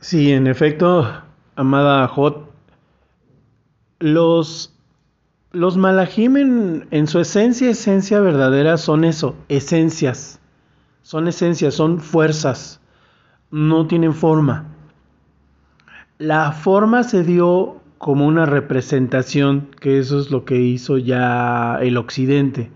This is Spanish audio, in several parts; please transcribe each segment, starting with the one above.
Sí, en efecto, amada Hot, los, los malajim en, en su esencia, esencia verdadera, son eso, esencias. Son esencias, son fuerzas. No tienen forma. La forma se dio como una representación, que eso es lo que hizo ya el occidente,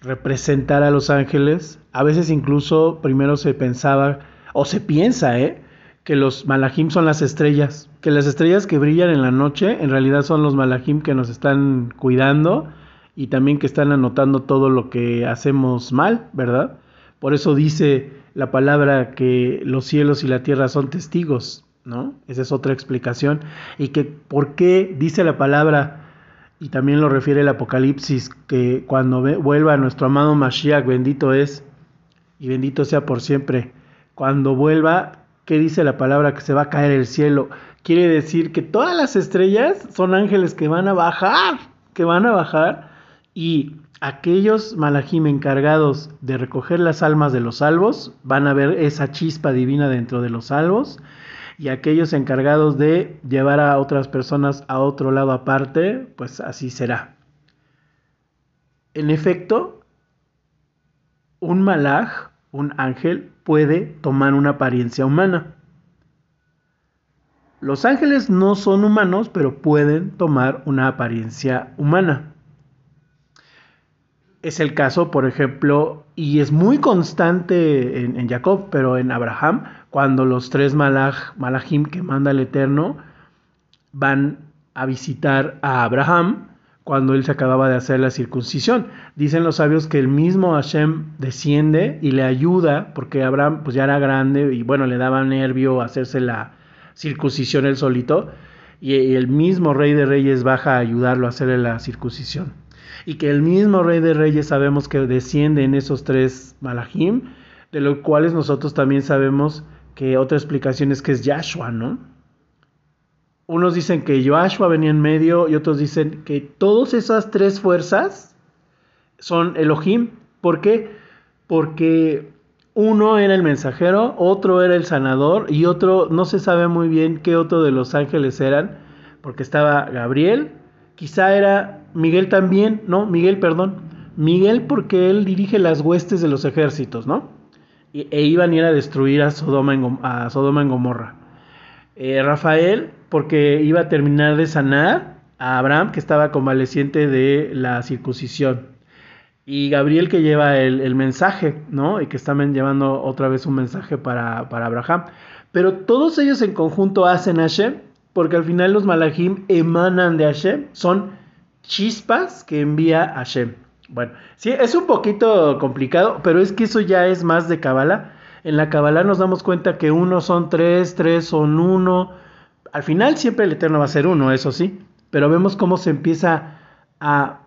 representar a los ángeles. A veces incluso primero se pensaba, o se piensa, ¿eh? Que los malajim son las estrellas, que las estrellas que brillan en la noche en realidad son los malajim que nos están cuidando y también que están anotando todo lo que hacemos mal, ¿verdad? Por eso dice la palabra que los cielos y la tierra son testigos, ¿no? Esa es otra explicación. Y que por qué dice la palabra, y también lo refiere el Apocalipsis, que cuando vuelva nuestro amado Mashiach, bendito es, y bendito sea por siempre, cuando vuelva, ¿qué dice la palabra? Que se va a caer el cielo. Quiere decir que todas las estrellas son ángeles que van a bajar, que van a bajar, y aquellos malajim encargados de recoger las almas de los salvos van a ver esa chispa divina dentro de los salvos y aquellos encargados de llevar a otras personas a otro lado aparte, pues así será. En efecto, un malaj, un ángel, puede tomar una apariencia humana. Los ángeles no son humanos, pero pueden tomar una apariencia humana. Es el caso, por ejemplo, y es muy constante en, Jacob, pero en Abraham, cuando los tres malachim que manda el Eterno van a visitar a Abraham cuando él se acababa de hacer la circuncisión. Dicen los sabios que el mismo Hashem desciende y le ayuda, porque Abraham pues ya era grande y bueno, le daba nervio hacerse la circuncisión él solito, y el mismo rey de reyes baja a ayudarlo a hacerle la circuncisión y que el mismo Rey de Reyes sabemos que desciende en esos tres malajim, de los cuales nosotros también sabemos que otra explicación es que es Yahshua, ¿no? Unos dicen que Yahshua venía en medio y otros dicen que todas esas tres fuerzas son Elohim. ¿Por qué? Porque uno era el mensajero, otro era el sanador y otro no se sabe muy bien qué otro de los ángeles eran, porque estaba Gabriel, quizá era Miguel también, no, Miguel, perdón. Miguel porque él dirige las huestes de los ejércitos, ¿no? E, iban a ir a destruir a Sodoma en, a Sodoma en Gomorra. Eh, Rafael porque iba a terminar de sanar a Abraham que estaba convaleciente de la circuncisión. Y Gabriel que lleva el, mensaje, ¿no? Y que están llevando otra vez un mensaje para, para Abraham. Pero todos ellos en conjunto hacen Hashem, porque al final los malachim emanan de Hashem, son chispas que envía Hashem. Bueno, sí, es un poquito complicado, pero es que eso ya es más de Kabbalah. En la Kabbalah nos damos cuenta que uno son tres, tres son uno. Al final siempre el Eterno va a ser uno, eso sí. Pero vemos cómo se empieza a,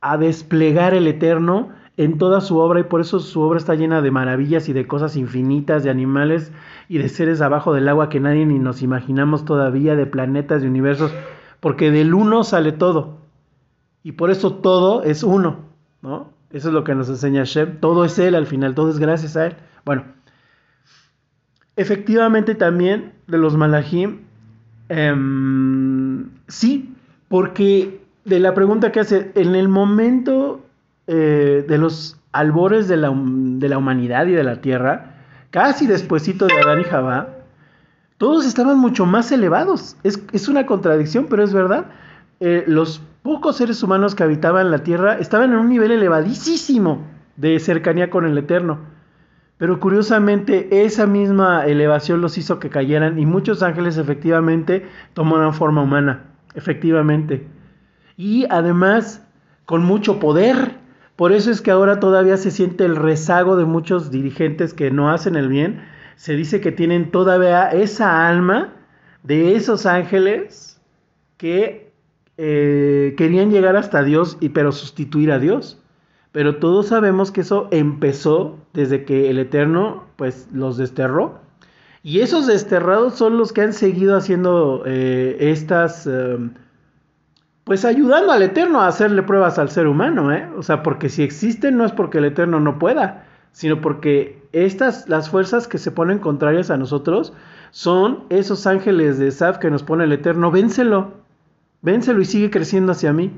a desplegar el Eterno en toda su obra y por eso su obra está llena de maravillas y de cosas infinitas, de animales y de seres abajo del agua que nadie ni nos imaginamos todavía, de planetas, de universos, porque del uno sale todo. Y por eso todo es uno, ¿no? Eso es lo que nos enseña Shem. Todo es Él al final, todo es gracias a Él. Bueno, efectivamente también de los malajim, em, sí, porque de la pregunta que hace, en el momento eh, de los albores de la, de la, humanidad y de la tierra, casi despuesito de Adán y Jabá, todos estaban mucho más elevados. Es, es una contradicción, pero es verdad. Eh, los pocos seres humanos que habitaban la Tierra estaban en un nivel elevadísimo de cercanía con el Eterno. Pero curiosamente esa misma elevación los hizo que cayeran y muchos ángeles efectivamente tomaron forma humana, efectivamente. Y además con mucho poder. Por eso es que ahora todavía se siente el rezago de muchos dirigentes que no hacen el bien. Se dice que tienen todavía esa alma de esos ángeles que eh, querían llegar hasta Dios, y, pero sustituir a Dios. Pero todos sabemos que eso empezó desde que el Eterno pues los desterró. Y esos desterrados son los que han seguido haciendo eh, estas, em, pues ayudando al Eterno a hacerle pruebas al ser humano, ¿eh? O sea, porque si existen no es porque el Eterno no pueda, sino porque estas, las fuerzas que se ponen contrarias a nosotros, son esos ángeles de Saf que nos pone el Eterno. Vénselo, vénselo y sigue creciendo hacia mí.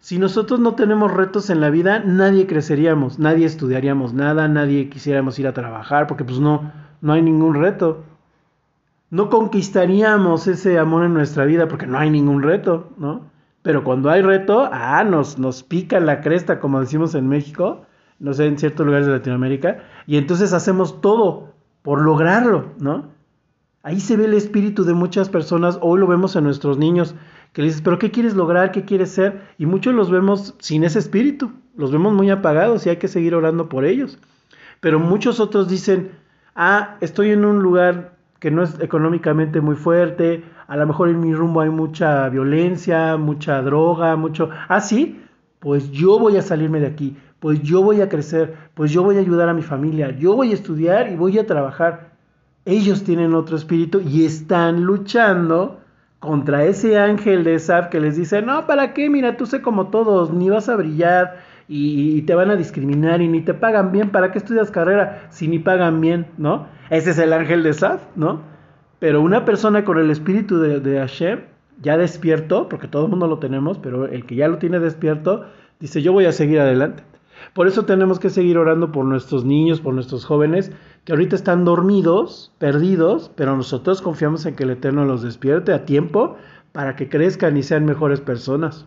Si nosotros no tenemos retos en la vida, nadie creceríamos, nadie estudiaríamos nada, nadie quisiéramos ir a trabajar, porque pues no, no hay ningún reto. No conquistaríamos ese amor en nuestra vida porque no hay ningún reto, ¿no? Pero cuando hay reto, ah, nos, nos pica la cresta, como decimos en México, no sé, en ciertos lugares de Latinoamérica, y entonces hacemos todo por lograrlo, ¿no? Ahí se ve el espíritu de muchas personas, hoy lo vemos en nuestros niños, que le dices, pero ¿qué quieres lograr? ¿Qué quieres ser? Y muchos los vemos sin ese espíritu, los vemos muy apagados y hay que seguir orando por ellos. Pero muchos otros dicen, ah, estoy en un lugar que no es económicamente muy fuerte, a lo mejor en mi rumbo hay mucha violencia, mucha droga, mucho... Ah, sí, pues yo voy a salirme de aquí, pues yo voy a crecer, pues yo voy a ayudar a mi familia, yo voy a estudiar y voy a trabajar. Ellos tienen otro espíritu y están luchando contra ese ángel de Saf que les dice, no, ¿para qué? Mira, tú sé como todos, ni vas a brillar y, te van a discriminar y ni te pagan bien, ¿para qué estudias carrera si ni pagan bien, ¿no? Ese es el ángel de Saf, ¿no? Pero una persona con el espíritu de, de Hashem, ya despierto, porque todo el mundo lo tenemos, pero el que ya lo tiene despierto, dice, yo voy a seguir adelante. Por eso tenemos que seguir orando por nuestros niños, por nuestros jóvenes, que ahorita están dormidos, perdidos, pero nosotros confiamos en que el Eterno los despierte a tiempo para que crezcan y sean mejores personas.